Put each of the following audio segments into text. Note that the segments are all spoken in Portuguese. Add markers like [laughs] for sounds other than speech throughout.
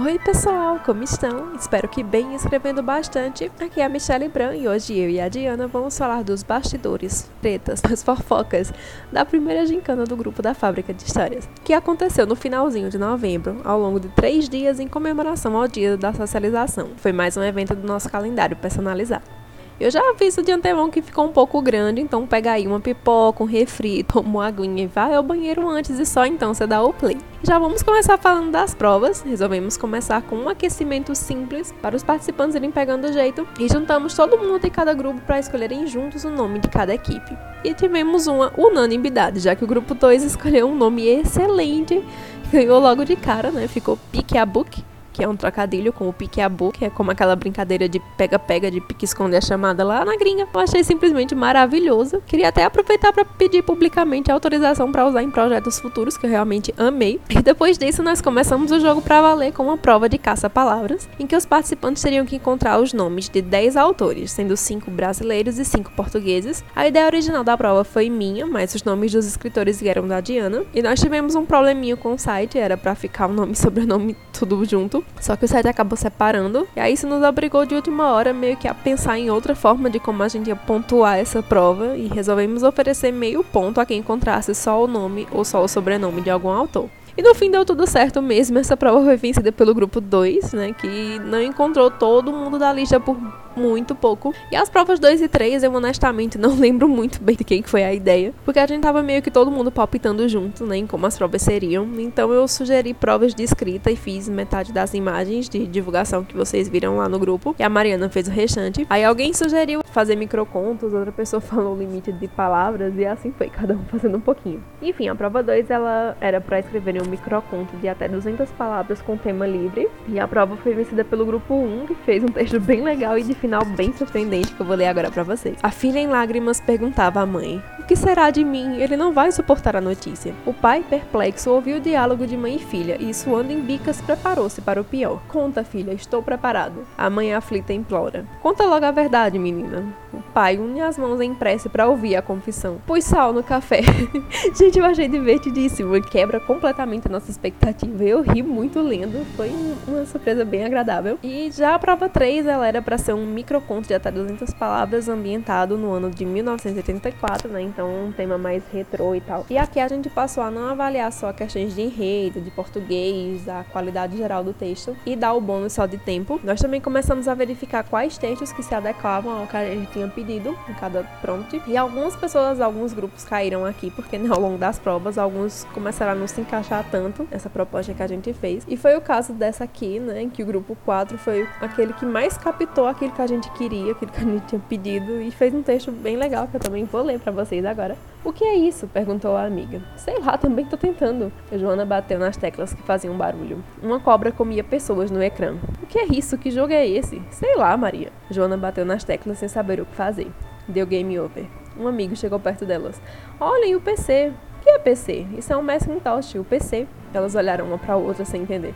Oi pessoal, como estão? Espero que bem escrevendo bastante. Aqui é a Michelle Bran e hoje eu e a Diana vamos falar dos bastidores, tretas, [laughs] as fofocas da primeira gincana do grupo da Fábrica de Histórias, que aconteceu no finalzinho de novembro, ao longo de três dias em comemoração ao dia da socialização. Foi mais um evento do nosso calendário personalizado. Eu já aviso de antemão que ficou um pouco grande, então pega aí uma pipoca, um refri, [laughs] toma uma aguinha e vai ao banheiro antes e só então você dá o play. Já vamos começar falando das provas. Resolvemos começar com um aquecimento simples para os participantes irem pegando o jeito e juntamos todo mundo de cada grupo para escolherem juntos o nome de cada equipe. E tivemos uma unanimidade, já que o grupo 2 escolheu um nome excelente, ganhou logo de cara, né? Ficou Pique a Book que é um trocadilho com o pique-a-bu, que é como aquela brincadeira de pega-pega, de pique-esconde a chamada lá na gringa. Eu achei simplesmente maravilhoso. Queria até aproveitar para pedir publicamente autorização para usar em projetos futuros, que eu realmente amei. E depois disso, nós começamos o jogo para valer com uma prova de caça-palavras, em que os participantes teriam que encontrar os nomes de 10 autores, sendo 5 brasileiros e 5 portugueses. A ideia original da prova foi minha, mas os nomes dos escritores vieram da Diana. E nós tivemos um probleminho com o site, era para ficar o nome e sobrenome tudo junto. Só que o site acabou separando. E aí isso nos obrigou de última hora meio que a pensar em outra forma de como a gente ia pontuar essa prova. E resolvemos oferecer meio ponto a quem encontrasse só o nome ou só o sobrenome de algum autor. E no fim deu tudo certo mesmo. Essa prova foi vencida pelo grupo 2, né? Que não encontrou todo mundo da lista por muito pouco. E as provas 2 e 3, eu honestamente não [laughs] lembro muito bem de quem foi a ideia, porque a gente tava meio que todo mundo palpitando junto, né, em como as provas seriam. Então eu sugeri provas de escrita e fiz metade das imagens de divulgação que vocês viram lá no grupo, e a Mariana fez o restante. Aí alguém sugeriu fazer microcontos, outra pessoa [laughs] falou o limite de palavras e assim foi, cada um fazendo um pouquinho. Enfim, a prova 2 ela era para escreverem um microconto de até 200 palavras com tema livre, e a prova foi vencida pelo grupo 1, que fez um texto bem legal e de final bem surpreendente que eu vou ler agora para vocês. A filha em lágrimas perguntava à mãe: O que será de mim? Ele não vai suportar a notícia. O pai, perplexo, ouviu o diálogo de mãe e filha e, suando em bicas, preparou-se para o pior. Conta, filha, estou preparado. A mãe aflita implora: Conta logo a verdade, menina. O pai une as mãos em prece para ouvir a confissão. Pus sal no café. [laughs] Gente, eu achei divertidíssimo. Quebra completamente a nossa expectativa. Eu ri muito lendo. Foi uma surpresa bem agradável. E já a prova 3, ela era para ser um microconto de até 200 palavras ambientado no ano de 1984, né? Então um tema mais retrô e tal. E aqui a gente passou a não avaliar só questões de enredo, de português, a qualidade geral do texto e dar o bônus só de tempo. Nós também começamos a verificar quais textos que se adequavam ao que a gente tinha pedido em cada prompt. E algumas pessoas, alguns grupos caíram aqui porque né, ao longo das provas alguns começaram a não se encaixar tanto nessa proposta que a gente fez. E foi o caso dessa aqui, né? Que o grupo 4 foi aquele que mais captou aquilo que a gente queria, aquilo que a gente tinha pedido, e fez um texto bem legal que eu também vou ler para vocês agora. O que é isso? perguntou a amiga. Sei lá, também tô tentando. A Joana bateu nas teclas que faziam barulho. Uma cobra comia pessoas no ecrã. O que é isso? Que jogo é esse? Sei lá, Maria. Joana bateu nas teclas sem saber o que fazer. Deu game over. Um amigo chegou perto delas. Olhem o PC. O que é PC? Isso é um Macintosh, o PC. Elas olharam uma para outra sem entender.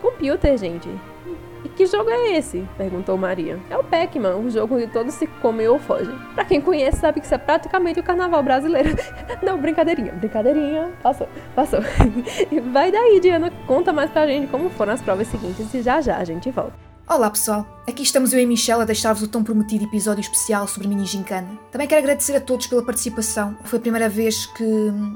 Computer, gente. E que jogo é esse? perguntou Maria. É o Pac-Man, o jogo onde todos se comem ou fogem. Pra quem conhece, sabe que isso é praticamente o carnaval brasileiro. [laughs] Não, brincadeirinha, brincadeirinha. Passou, passou. [laughs] Vai daí, Diana, conta mais pra gente como foram as provas seguintes e já já a gente volta. Olá pessoal, aqui estamos eu e Michelle a deixar-vos o tão prometido episódio especial sobre mini gincana. Também quero agradecer a todos pela participação. Foi a primeira vez que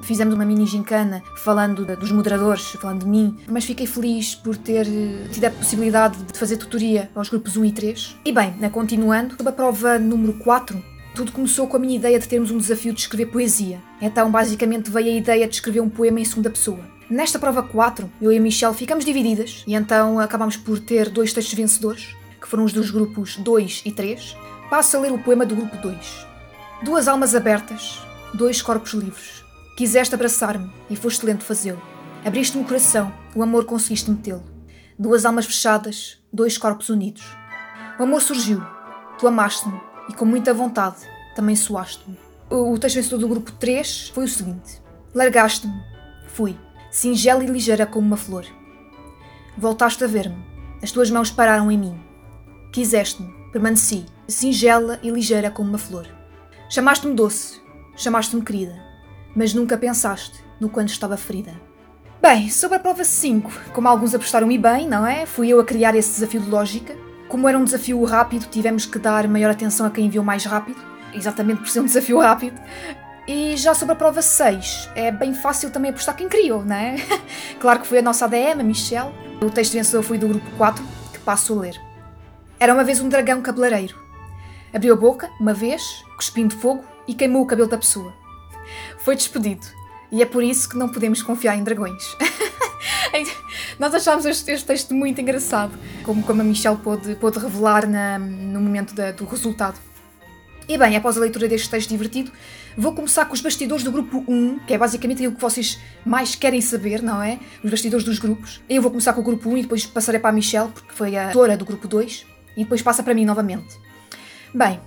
fizemos uma mini gincana falando dos moderadores, falando de mim, mas fiquei feliz por ter eh, tido a possibilidade de fazer tutoria aos grupos 1 e 3. E bem, né, continuando, sobre a prova número 4, tudo começou com a minha ideia de termos um desafio de escrever poesia. Então, basicamente, veio a ideia de escrever um poema em segunda pessoa. Nesta prova 4, eu e a Michelle ficamos divididas e então acabamos por ter dois textos vencedores, que foram os dos grupos 2 e 3. Passo a ler o poema do grupo 2. Duas almas abertas, dois corpos livres. Quiseste abraçar-me e foste lento fazê-lo. Abriste-me o coração, o amor conseguiste metê-lo. Duas almas fechadas, dois corpos unidos. O amor surgiu, tu amaste-me e com muita vontade também soaste-me. O texto vencedor do grupo 3 foi o seguinte: Largaste-me, fui singela e ligeira como uma flor. Voltaste a ver-me, as tuas mãos pararam em mim. Quiseste-me, permaneci, singela e ligeira como uma flor. Chamaste-me doce, chamaste-me querida, mas nunca pensaste no quanto estava ferida. Bem, sobre a prova 5, como alguns apostaram e bem, não é? Fui eu a criar esse desafio de lógica. Como era um desafio rápido, tivemos que dar maior atenção a quem enviou mais rápido, exatamente por ser um desafio rápido. E já sobre a prova 6, é bem fácil também apostar quem criou, não é? [laughs] claro que foi a nossa ADM, a Michelle. O texto vencedor foi do grupo 4, que passo a ler. Era uma vez um dragão cabeleireiro. Abriu a boca, uma vez, cuspindo fogo, e queimou o cabelo da pessoa. Foi despedido e é por isso que não podemos confiar em dragões. [laughs] Nós achámos este, este, texto muito engraçado, como, como a Michelle pôde, pôde revelar na, no momento da, do resultado. E bem, após a leitura deste texto divertido, vou começar com os bastidores do grupo 1, que é basicamente aquilo que vocês mais querem saber, não é? Os bastidores dos grupos. Eu vou começar com o grupo 1 e depois passarei para a Michelle, porque foi a autora do grupo 2, e depois passa para mim novamente. Bem,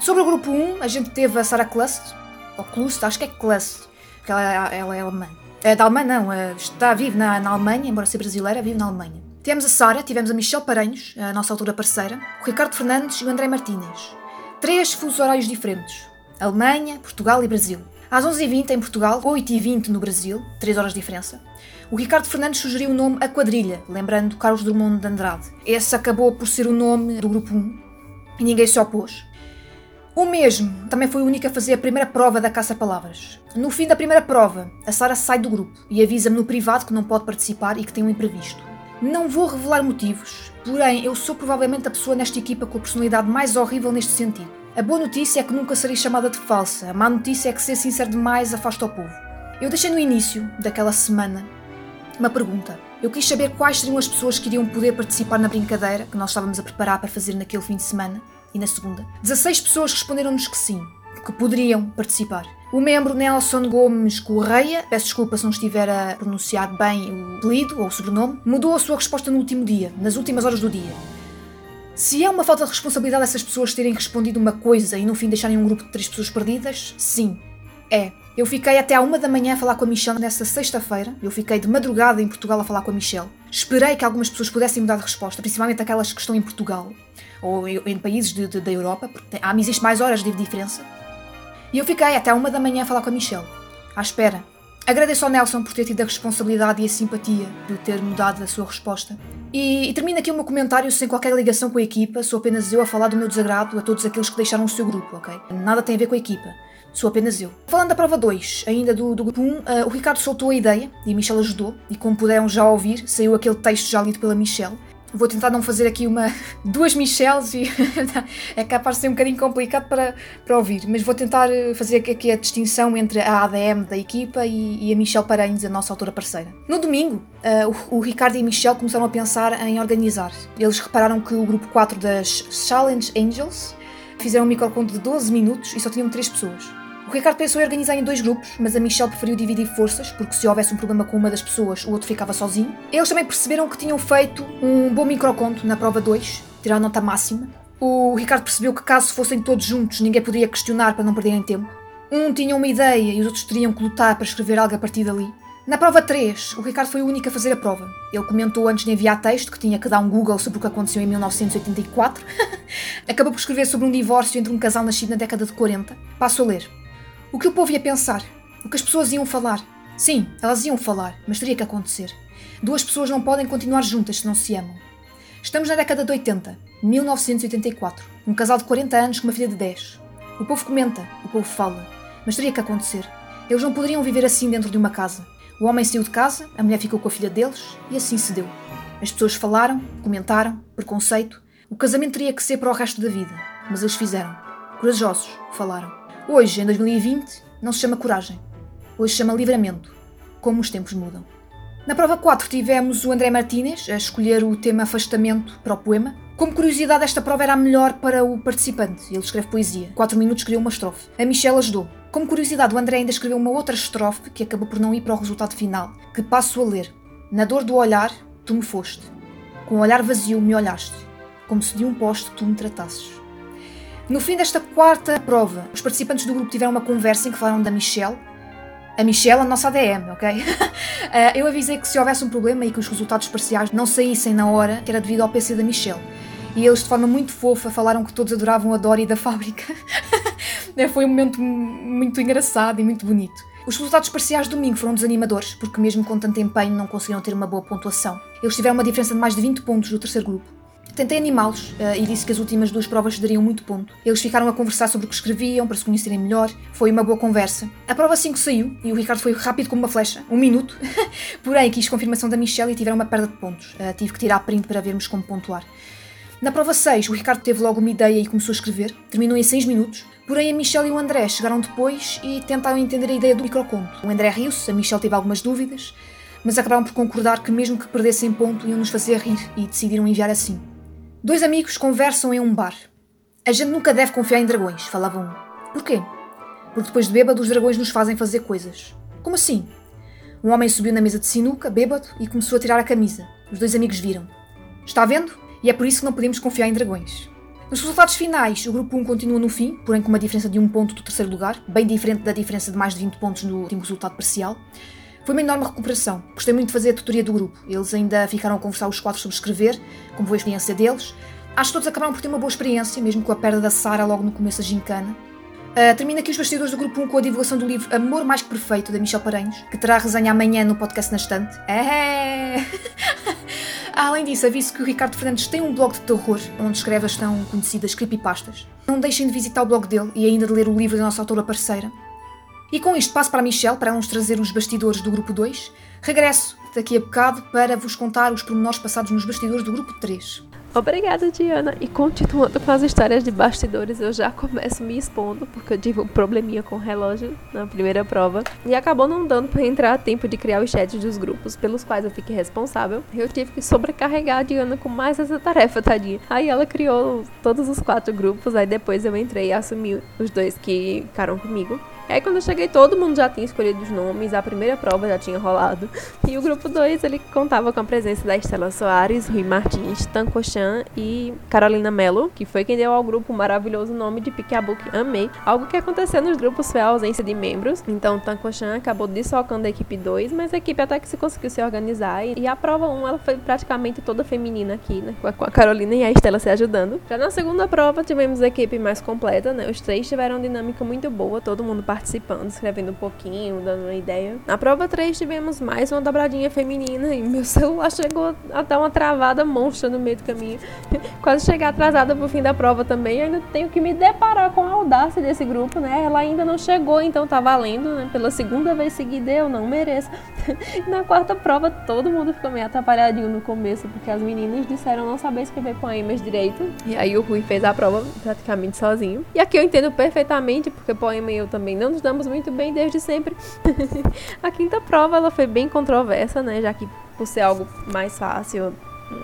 sobre o grupo 1, a gente teve a Sarah Klust, ou Klust, acho que é Klust, porque ela, ela é alemã. É da Alemanha, não, está vive na, na Alemanha, embora seja brasileira, vive na Alemanha. Tivemos a Sara, tivemos a Michelle Paranhos, a nossa autora parceira, o Ricardo Fernandes e o André Martínez. Três fusos horários diferentes: Alemanha, Portugal e Brasil. Às 11h20 em Portugal, 8h20 no Brasil, 3 horas de diferença. O Ricardo Fernandes sugeriu o nome A Quadrilha, lembrando Carlos Drummond de Andrade. Esse acabou por ser o nome do grupo 1 e ninguém se opôs. O mesmo também foi o único a fazer a primeira prova da caça-palavras. No fim da primeira prova, a Sara sai do grupo e avisa-me no privado que não pode participar e que tem um imprevisto. Não vou revelar motivos, porém eu sou provavelmente a pessoa nesta equipa com a personalidade mais horrível neste sentido. A boa notícia é que nunca serei chamada de falsa, a má notícia é que ser sincero demais afasta o povo. Eu deixei no início daquela semana uma pergunta. Eu quis saber quais seriam as pessoas que iriam poder participar na brincadeira que nós estávamos a preparar para fazer naquele fim de semana e na segunda. 16 pessoas responderam-nos que sim, que poderiam participar. O membro Nelson Gomes Correia, peço desculpa se não estiver a pronunciar bem o apelido ou o sobrenome, mudou a sua resposta no último dia, nas últimas horas do dia. Se é uma falta de responsabilidade essas pessoas terem respondido uma coisa e no fim deixarem um grupo de três pessoas perdidas, sim, é. Eu fiquei até à uma da manhã a falar com a Michelle nessa sexta-feira. Eu fiquei de madrugada em Portugal a falar com a Michelle. Esperei que algumas pessoas pudessem mudar de resposta, principalmente aquelas que estão em Portugal ou em países de, de, da Europa, porque há, existe mais horas de diferença. E eu fiquei até uma da manhã a falar com a Michelle, à espera. Agradeço ao Nelson por ter tido a responsabilidade e a simpatia de ter mudado a sua resposta. E, e termino aqui o meu comentário sem qualquer ligação com a equipa, sou apenas eu a falar do meu desagrado a todos aqueles que deixaram o seu grupo, ok? Nada tem a ver com a equipa, sou apenas eu. Falando da prova 2, ainda do, do grupo 1, uh, o Ricardo soltou a ideia e a Michelle ajudou, e como puderam já ouvir, saiu aquele texto já lido pela Michelle. Vou tentar não fazer aqui uma [laughs] duas Michelles e [laughs] é capaz de ser um bocadinho complicado para, para ouvir, mas vou tentar eh, fazer aqui a distinção entre a ADM da equipa e, e a Michelle Paranhos, a nossa autora parceira. No domingo, uh, o, o, Ricardo e a Michelle começaram a pensar em organizar. Eles repararam que o grupo 4 das Challenge Angels fizeram um microconto de 12 minutos e só tinham 3 pessoas. O Ricardo pensou em organizar em dois grupos, mas a Michelle preferiu dividir forças, porque se houvesse um problema com uma das pessoas, o outro ficava sozinho. Eles também perceberam que tinham feito um bom microconto na prova 2, tiraram nota máxima. O Ricardo percebeu que caso fossem todos juntos, ninguém poderia questionar para não perderem tempo. Um tinha uma ideia e os outros teriam que lutar para escrever algo a partir dali. Na prova 3, o Ricardo foi o único a fazer a prova. Ele comentou antes de enviar texto que tinha que dar um Google sobre o que aconteceu em 1984. [laughs] Acabou por escrever sobre um divórcio entre um casal nascido na década de 40. Passo a ler. O que o povo ia pensar? O que as pessoas iam falar? Sim, elas iam falar, mas teria que acontecer. Duas pessoas não podem continuar juntas se não se amam. Estamos na década de 80, 1984. Um casal de 40 anos com uma filha de 10. O povo comenta, o povo fala, mas teria que acontecer. Eles não poderiam viver assim dentro de uma casa. O homem saiu de casa, a mulher ficou com a filha deles e assim se deu. As pessoas falaram, comentaram, preconceito. O casamento teria que ser para o resto da vida, mas eles fizeram. Corajosos, falaram. Hoje, em 2020, não se chama coragem. Hoje se chama livramento. Como os tempos mudam. Na prova 4 tivemos o André Martínez a escolher o tema afastamento para o poema. Como curiosidade, esta prova era a melhor para o participante. Ele escreve poesia. 4 minutos criou uma estrofe. A Michelle ajudou. Como curiosidade, o André ainda escreveu uma outra estrofe que acabou por não ir para o resultado final, que passo a ler. Na dor do olhar, tu me foste. Com o olhar vazio me olhaste, como se de um poste tu me tratasses. No fim desta quarta prova, os participantes do grupo tiveram uma conversa em que falaram da Michelle. A Michelle, a nossa ADM, ok? [laughs] Eh, eu avisei que se houvesse um problema e que os resultados parciais não saíssem na hora, era devido ao PC da Michelle. E eles, de forma muito fofa, falaram que todos adoravam a Dory da fábrica. [laughs] Foi um momento muito engraçado e muito bonito. Os resultados parciais de domingo foram desanimadores, porque mesmo com tanto empenho não conseguiram ter uma boa pontuação. Eles tiveram uma diferença de mais de 20 pontos do terceiro grupo. Tentei animá-los uh, e disse que as últimas duas provas dariam muito ponto. Eles ficaram a conversar sobre o que escreviam, para se conhecerem melhor. Foi uma boa conversa. A prova 5 saiu e o Ricardo foi rápido como uma flecha, um minuto. [laughs] Porém, quis confirmação da Michelle e tiveram uma perda de pontos. Uh, tive que tirar print para vermos como pontuar. Na prova 6, o Ricardo teve logo uma ideia e começou a escrever. Terminou em 6 minutos. Porém, a Michelle e o André chegaram depois e tentaram entender a ideia do microconto. O André riu-se, a Michelle teve algumas dúvidas, mas acabaram por concordar que, mesmo que perdessem ponto, iam nos fazer rir e decidiram enviar assim. Dois amigos conversam em um bar. A gente nunca deve confiar em dragões, falava um. Porquê? Porque depois de bêbado os dragões nos fazem fazer coisas. Como assim? Um homem subiu na mesa de sinuca, bêbado, e começou a tirar a camisa. Os dois amigos viram. Está vendo? E é por isso que não podemos confiar em dragões. Nos resultados finais, o grupo 1 continua no fim, porém com uma diferença de um ponto do terceiro lugar, bem diferente da diferença de mais de 20 pontos no último resultado parcial. Foi uma enorme recuperação. Gostei muito de fazer a tutoria do grupo. Eles ainda ficaram a conversar os quatro sobre escrever, como foi a experiência deles. Acho que todos acabaram por ter uma boa experiência, mesmo com a perda da Sara logo no começo da gincana. Uh, termina aqui os bastidores do grupo 1 com a divulgação do livro Amor Mais Que Perfeito, da Michel Paranhos, que terá resenha amanhã no podcast na estante. É! [laughs] Além disso, aviso que o Ricardo Fernandes tem um blog de terror, onde escreve as tão conhecidas creepypastas. Não deixem de visitar o blog dele e ainda de ler o livro da nossa autora parceira, e com isto passo para a Michelle para nos trazer os bastidores do grupo 2. Regresso daqui a bocado para vos contar os pormenores passados nos bastidores do grupo 3. Obrigada, Diana. E continuando com as histórias de bastidores, eu já começo me expondo, porque eu tive um probleminha com o relógio na primeira prova. E acabou não dando para entrar a tempo de criar os chats dos grupos pelos quais eu fiquei responsável. Eu tive que sobrecarregar a Diana com mais essa tarefa, tadinha. Aí ela criou todos os quatro grupos, aí depois eu entrei e assumi os dois que ficaram comigo. Aí quando eu cheguei, todo mundo já tinha escolhido os nomes, a primeira prova já tinha rolado. E o grupo 2, ele contava com a presença da Estela Soares, Rui Martins, Tanco Chan e Carolina Mello, que foi quem deu ao grupo o maravilhoso nome de Piqueabook Amei. Algo que aconteceu nos grupos foi a ausência de membros, então Tanco Chan acabou dissocando a equipe 2, mas a equipe até que se conseguiu se organizar. E a prova 1, um, ela foi praticamente toda feminina aqui, né? Com a Carolina e a Estela se ajudando. Já na segunda prova, tivemos a equipe mais completa, né? Os três tiveram uma dinâmica muito boa, todo mundo participou participando, escrevendo um pouquinho, dando uma ideia. Na prova 3 tivemos mais uma dobradinha feminina e meu [laughs] celular chegou a dar uma travada monstra no meio do caminho. [laughs] Quase chegar atrasada pro fim da prova também. ainda tenho que me deparar com a audácia desse grupo, né? Ela ainda não chegou, então tá valendo, né? Pela segunda vez seguida eu não mereço. [laughs] Na quarta prova todo mundo ficou meio atrapalhadinho no começo, porque as meninas disseram não saber escrever poemas direito. E aí o Rui fez a prova praticamente sozinho. E aqui eu entendo perfeitamente, porque poema eu também não nos damos muito bem desde sempre. [laughs] a quinta prova ela foi bem controversa, né? Já que por ser algo mais fácil,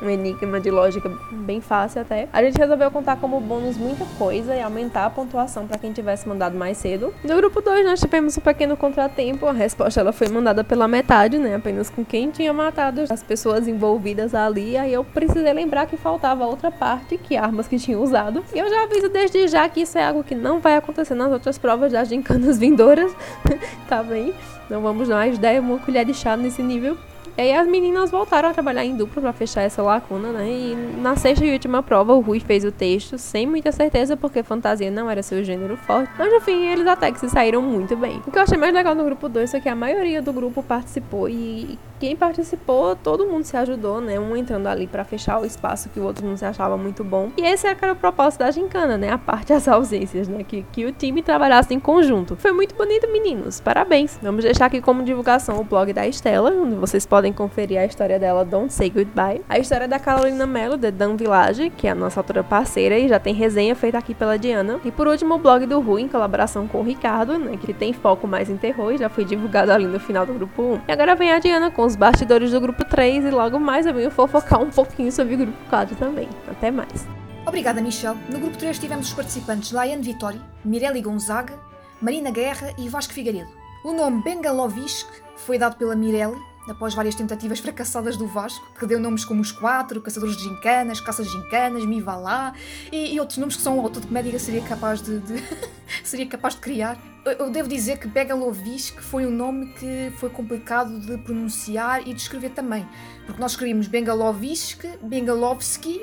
um enigma de lógica bem fácil até. A gente resolveu contar como bônus muita coisa e aumentar a pontuação para quem tivesse mandado mais cedo. No grupo 2 nós tivemos um pequeno contratempo, a resposta ela foi mandada pela metade, né, apenas com quem tinha matado as pessoas envolvidas ali. Aí eu precisei lembrar que faltava outra parte, que armas que tinham usado. E eu já aviso desde já que isso é algo que não vai acontecer nas outras provas das gincanas vindouras, [laughs] tá bem? Não vamos mais dar uma colher de chá nesse nível. E aí as meninas voltaram a trabalhar em dupla para fechar essa lacuna, né? E na sexta e última prova, o Rui fez o texto sem muita certeza, porque fantasia não era seu gênero forte. Mas no fim, eles até que se saíram muito bem. O que eu achei mais legal no grupo 2 é que a maioria do grupo participou e quem participou, todo mundo se ajudou, né? Um entrando ali para fechar o espaço que o outro não se achava muito bom. E esse era o propósito da gincana, né? A parte das ausências, né? Que, que o time trabalhasse em conjunto. Foi muito bonito, meninos. Parabéns. Vamos deixar aqui como divulgação o blog da Estela, onde vocês podem conferir a história dela, Don't Say Goodbye. A história da Carolina Mello, The Dan Village, que é a nossa autora parceira e já tem resenha feita aqui pela Diana. E por último, o blog do Rui, em colaboração com o Ricardo, né? Que tem foco mais em terror e já foi divulgado ali no final do grupo 1. E agora vem a Diana com os os bastidores do grupo 3 e logo mais eu venho fofocar um pouquinho sobre o grupo 4 também. Até mais. Obrigada, Michel. No grupo 3 tivemos os participantes Laiane Vitória, Mirelle Gonzaga, Marina Guerra e Vasco Figueiredo. O nome Bengalovisk foi dado pela Mirelle após várias tentativas fracassadas do Vasco, que deu nomes como os Quatro, Caçadores de Gincanas, Caças de Gincanas, Mivalá e, e outros nomes que só um autor de comédia seria capaz de, de [laughs] seria capaz de criar. Eu, eu devo dizer que Begalovisk foi um nome que foi complicado de pronunciar e de escrever também, porque nós escrevíamos Bengalovisk, Bengalovski,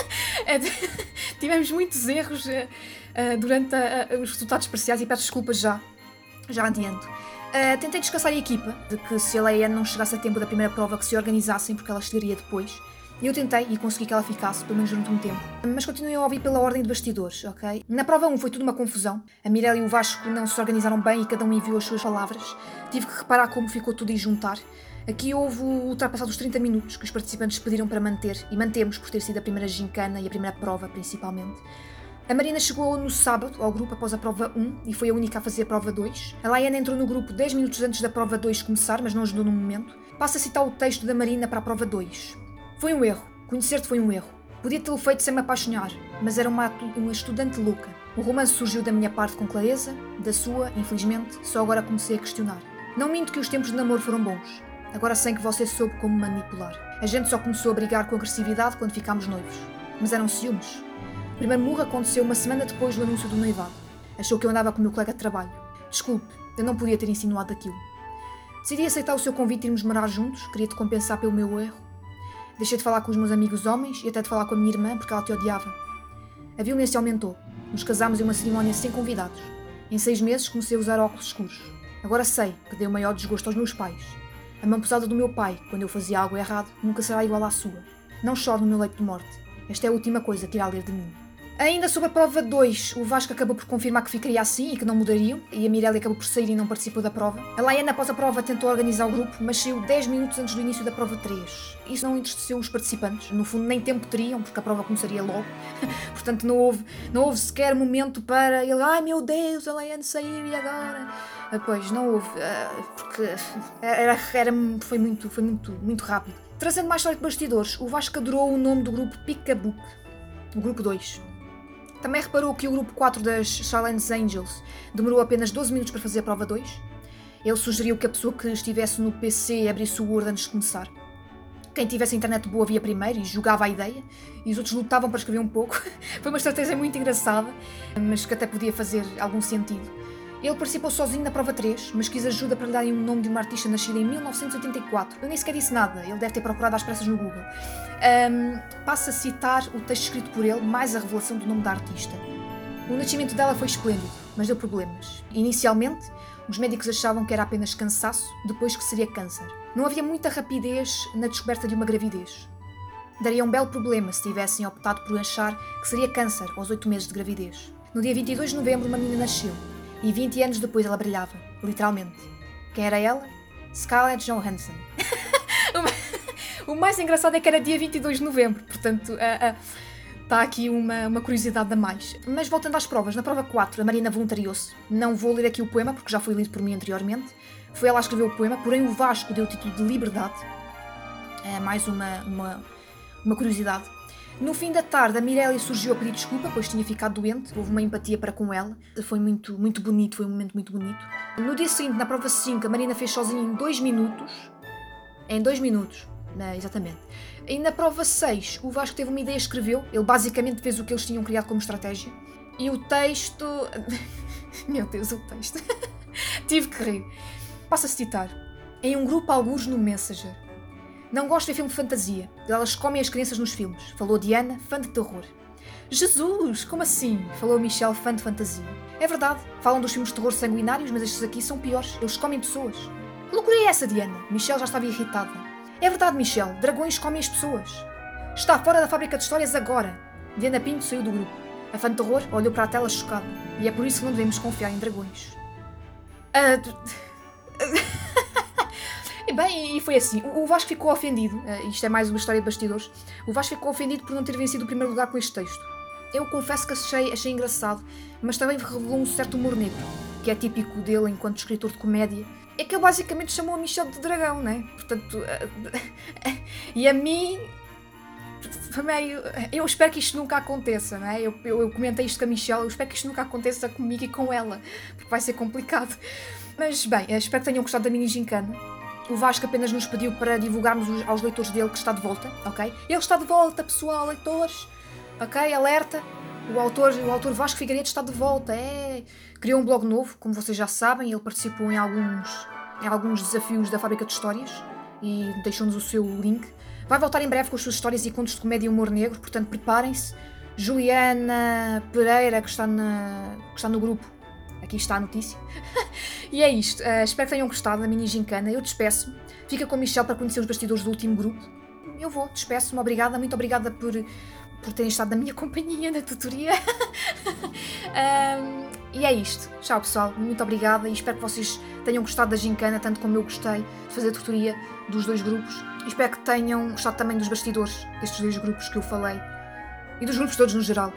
[laughs] é [laughs] tivemos muitos erros uh, durante a, a, os resultados parciais e peço desculpas já, já adianto. Uh, tentei descansar a equipa de que se a Leia não chegasse a tempo da primeira prova que se organizassem, porque ela chegaria depois. E eu tentei e consegui que ela ficasse, pelo menos durante um tempo. Mas continuei a ouvir pela ordem de bastidores, ok? Na prova 1 foi tudo uma confusão. A Mirella e o Vasco não se organizaram bem e cada um enviou as suas palavras. Tive que reparar como ficou tudo e juntar. Aqui houve ultrapassado os 30 minutos que os participantes pediram para manter, e mantemos por ter sido a primeira gincana e a primeira prova, principalmente. A Marina chegou no sábado ao grupo após a prova 1 e foi a única a fazer a prova 2. A Laiana entrou no grupo 10 minutos antes da prova 2 começar, mas não ajudou no momento. Passa a citar o texto da Marina para a prova 2. Foi um erro. Conhecer-te foi um erro. Podia tê-lo feito sem me apaixonar, mas era uma, uma estudante louca. O romance surgiu da minha parte com clareza, da sua, infelizmente, só agora comecei a questionar. Não minto que os tempos de namoro foram bons. Agora sei que você soube como manipular. A gente só começou a brigar com agressividade quando ficámos noivos. Mas eram ciúmes. Primeiro murro aconteceu uma semana depois do anúncio do noivado. Achou que eu andava com o meu colega de trabalho. Desculpe, eu não podia ter insinuado aquilo. Decidi aceitar o seu convite e irmos morar juntos. Queria te compensar pelo meu erro. Deixei de falar com os meus amigos homens e até de falar com a minha irmã porque ela te odiava. A violência aumentou. Nos casámos em uma cerimónia sem convidados. Em seis meses comecei a usar óculos escuros. Agora sei que dei o maior desgosto aos meus pais. A mão pesada do meu pai, quando eu fazia algo errado, nunca será igual à sua. Não choro no meu leito de morte. Esta é a última coisa que irá ler de mim. Ainda sobre a prova 2, o Vasco acabou por confirmar que ficaria assim e que não mudariam, e a Mirella acabou por sair e não participou da prova. A Laiana, após a prova, tentou organizar o grupo, mas saiu 10 minutos antes do início da prova 3. Isso não entristeceu os participantes, no fundo nem tempo teriam, porque a prova começaria logo. [laughs] Portanto, não houve, não houve sequer momento para ele, ai meu Deus, a Laiana saiu e agora? Ah, pois, não houve, ah, porque era, era, foi, muito, foi muito, muito rápido. Trazendo mais história de bastidores, o Vasco adorou o nome do grupo Picabook, o grupo 2. Também reparou que o grupo 4 das Silence Angels demorou apenas 12 minutos para fazer a prova 2? Ele sugeriu que a pessoa que estivesse no PC abrisse o Word antes de começar. Quem tivesse internet boa via primeiro e jogava a ideia, e os outros lutavam para escrever um pouco. [laughs] Foi uma estratégia muito engraçada, mas que até podia fazer algum sentido. Ele participou sozinho na prova 3, mas quis ajuda para lhe darem um nome de uma artista nascida em 1984. Eu nem sequer disse nada, ele deve ter procurado às pressas no Google. Um, passo a citar o texto escrito por ele, mais a revelação do nome da artista. O nascimento dela foi esplêndido, mas deu problemas. Inicialmente, os médicos achavam que era apenas cansaço, depois que seria câncer. Não havia muita rapidez na descoberta de uma gravidez. Daria um belo problema se tivessem optado por achar que seria câncer aos oito meses de gravidez. No dia 22 de novembro, uma menina nasceu, e 20 anos depois ela brilhava, literalmente. Quem era ela? Scarlett Johansson. [laughs] o mais engraçado é que era dia 22 de novembro, portanto, está aqui uma, uma curiosidade a mais. Mas voltando às provas, na prova 4, a Marina voluntariou-se. Não vou ler aqui o poema, porque já foi lido por mim anteriormente. Foi ela a escrever o poema, porém o Vasco deu o título de Liberdade. É mais uma, uma, uma curiosidade. No fim da tarde, a Mirella surgiu a pedir desculpa, pois tinha ficado doente. Houve uma empatia para com ela. Foi muito, muito bonito, foi um momento muito bonito. No dia seguinte, na prova 5, a Marina fez sozinha em 2 minutos. Em 2 minutos, né, exatamente. E na prova 6, o Vasco teve uma ideia e escreveu. Ele basicamente fez o que eles tinham criado como estratégia. E o texto. [laughs] Meu Deus, o texto. [laughs] Tive que rir. Passa a citar. Em um grupo, alguns no Messenger. Não gosto de filme de fantasia. Elas comem as crianças nos filmes. Falou Diana, fã de terror. Jesus, como assim? Falou Michelle, fã de fantasia. É verdade, falam dos filmes de terror sanguinários, mas estes aqui são piores. Eles comem pessoas. Que loucura é essa, Diana? Michelle já estava irritada. É verdade, Michelle, dragões comem as pessoas. Está fora da fábrica de histórias agora. Diana Pinto saiu do grupo. A fã de terror olhou para a tela chocada. E é por isso que não devemos confiar em dragões. Uh... [laughs] Bem, e foi assim. O Vasco ficou ofendido, uh, isto é mais uma história de bastidores. O Vasco ficou ofendido por não ter vencido o primeiro lugar com este texto. Eu confesso que achei, achei engraçado, mas também revelou um certo humor negro, que é típico dele enquanto escritor de comédia. É que ele basicamente chamou a Michelle de dragão, né? Portanto. Uh, [laughs] e a mim. Meio, eu espero que isto nunca aconteça, né? Eu, eu, eu comentei isto com a Michelle, eu espero que isto nunca aconteça comigo e com ela, porque vai ser complicado. Mas bem, espero que tenham gostado da mini gincana. O Vasco apenas nos pediu para divulgarmos aos leitores dele que está de volta, ok? Ele está de volta, pessoal, leitores, ok? Alerta. O autor, o autor Vasco Figueiredo está de volta, é. Criou um blog novo, como vocês já sabem, ele participou em alguns, em alguns desafios da Fábrica de Histórias e deixou-nos o seu link. Vai voltar em breve com as suas histórias e contos de comédia e humor negro, portanto preparem-se. Juliana Pereira, que está, na, que está no grupo, aqui está a notícia. [laughs] e é isto. Uh, espero que tenham gostado da mini gincana. Eu despeço. Fica com a Michelle para conhecer os bastidores do último grupo. Eu vou, despeço-me. Obrigada, muito obrigada por, por terem estado na minha [laughs] companhia na tutoria. [laughs] um, e é isto. Tchau, pessoal. Muito obrigada e espero que vocês tenham gostado da gincana, tanto como eu gostei de fazer a tutoria dos dois grupos. E espero que tenham gostado também dos bastidores destes dois grupos que eu falei e dos grupos todos no geral.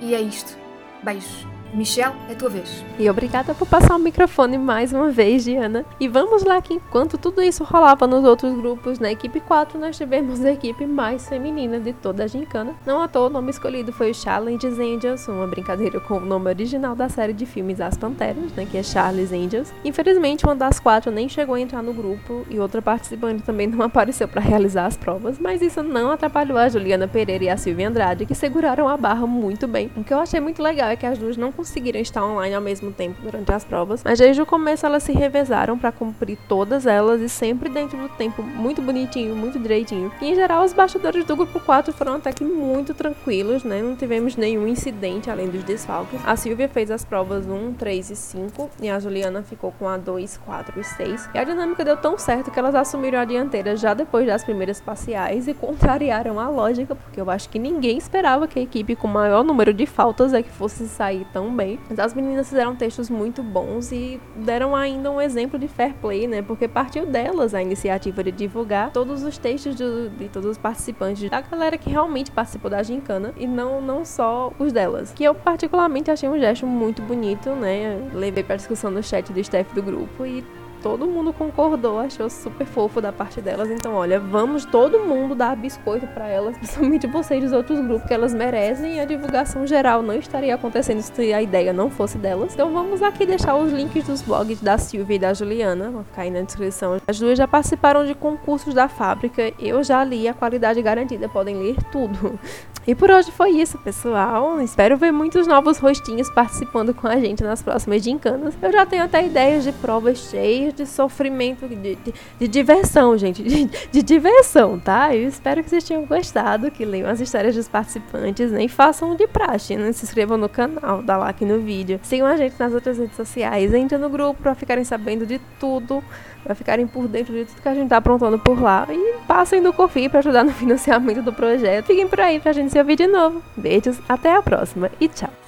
E é isto. Beijos. Michelle, é tua vez. E obrigada por passar o microfone mais uma vez, Diana. E vamos lá que enquanto tudo isso rolava nos outros grupos, na equipe 4 nós tivemos a equipe mais feminina de toda a gincana. Não à toa o nome escolhido foi o Challenges Angels, uma brincadeira com o nome original da série de filmes As Panteras, né, que é Charles Angels. Infelizmente, uma das quatro nem chegou a entrar no grupo e outra participante também não [laughs] apareceu para realizar as provas, mas isso não atrapalhou a Juliana Pereira e a Silvia Andrade, que seguraram a barra muito bem. O que eu achei muito legal é que as duas não conseguiram estar online ao mesmo tempo durante as provas, mas desde o começo elas se revezaram para cumprir todas elas e sempre dentro do tempo muito bonitinho, muito direitinho. E em geral os bastidores do grupo 4 foram até que muito tranquilos, né? Não tivemos nenhum incidente além dos desfalques. A Silvia fez as provas 1, 3 e 5 e a Juliana ficou com a 2, 4 e 6. E a dinâmica deu tão certo que elas assumiram a dianteira já depois das primeiras parciais e contrariaram a lógica, porque eu acho que ninguém esperava que a equipe com maior número de faltas é que fosse sair tão Mas as meninas fizeram textos muito bons e deram ainda um exemplo de fair play, né? Porque partiu delas a iniciativa de divulgar todos os textos de, de todos os participantes, da galera que realmente participou da gincana e não, não só os delas. Que eu particularmente achei um gesto muito bonito, né? Levei pra discussão no chat do staff do grupo e todo mundo concordou, achou super fofo da parte delas. Então, olha, vamos todo mundo dar biscoito para elas, [laughs] principalmente vocês dos outros grupos, que elas merecem. E a divulgação geral não estaria acontecendo se a ideia não fosse delas. Então, vamos aqui deixar os links dos blogs da Silvia e da Juliana, vão ficar aí na descrição. As duas já participaram de concursos da fábrica, eu já li a qualidade garantida, podem ler tudo. E por hoje foi isso, pessoal. Espero ver muitos novos rostinhos participando com a gente nas próximas gincanas. Eu já tenho até ideias de provas cheias de sofrimento, de, de, de diversão, gente. De, de, diversão, tá? Eu espero que vocês tenham gostado, que leiam as histórias dos participantes, né? E façam de praxe, né? Se inscrevam no canal, dá like no vídeo. Sigam a gente nas outras redes sociais. Entrem no grupo pra ficarem sabendo de tudo para ficarem por dentro de tudo que a gente tá aprontando por lá. E passem no Cofi para ajudar no [laughs] financiamento do projeto. Fiquem por aí pra gente se ouvir de novo. Beijos, até a próxima e tchau!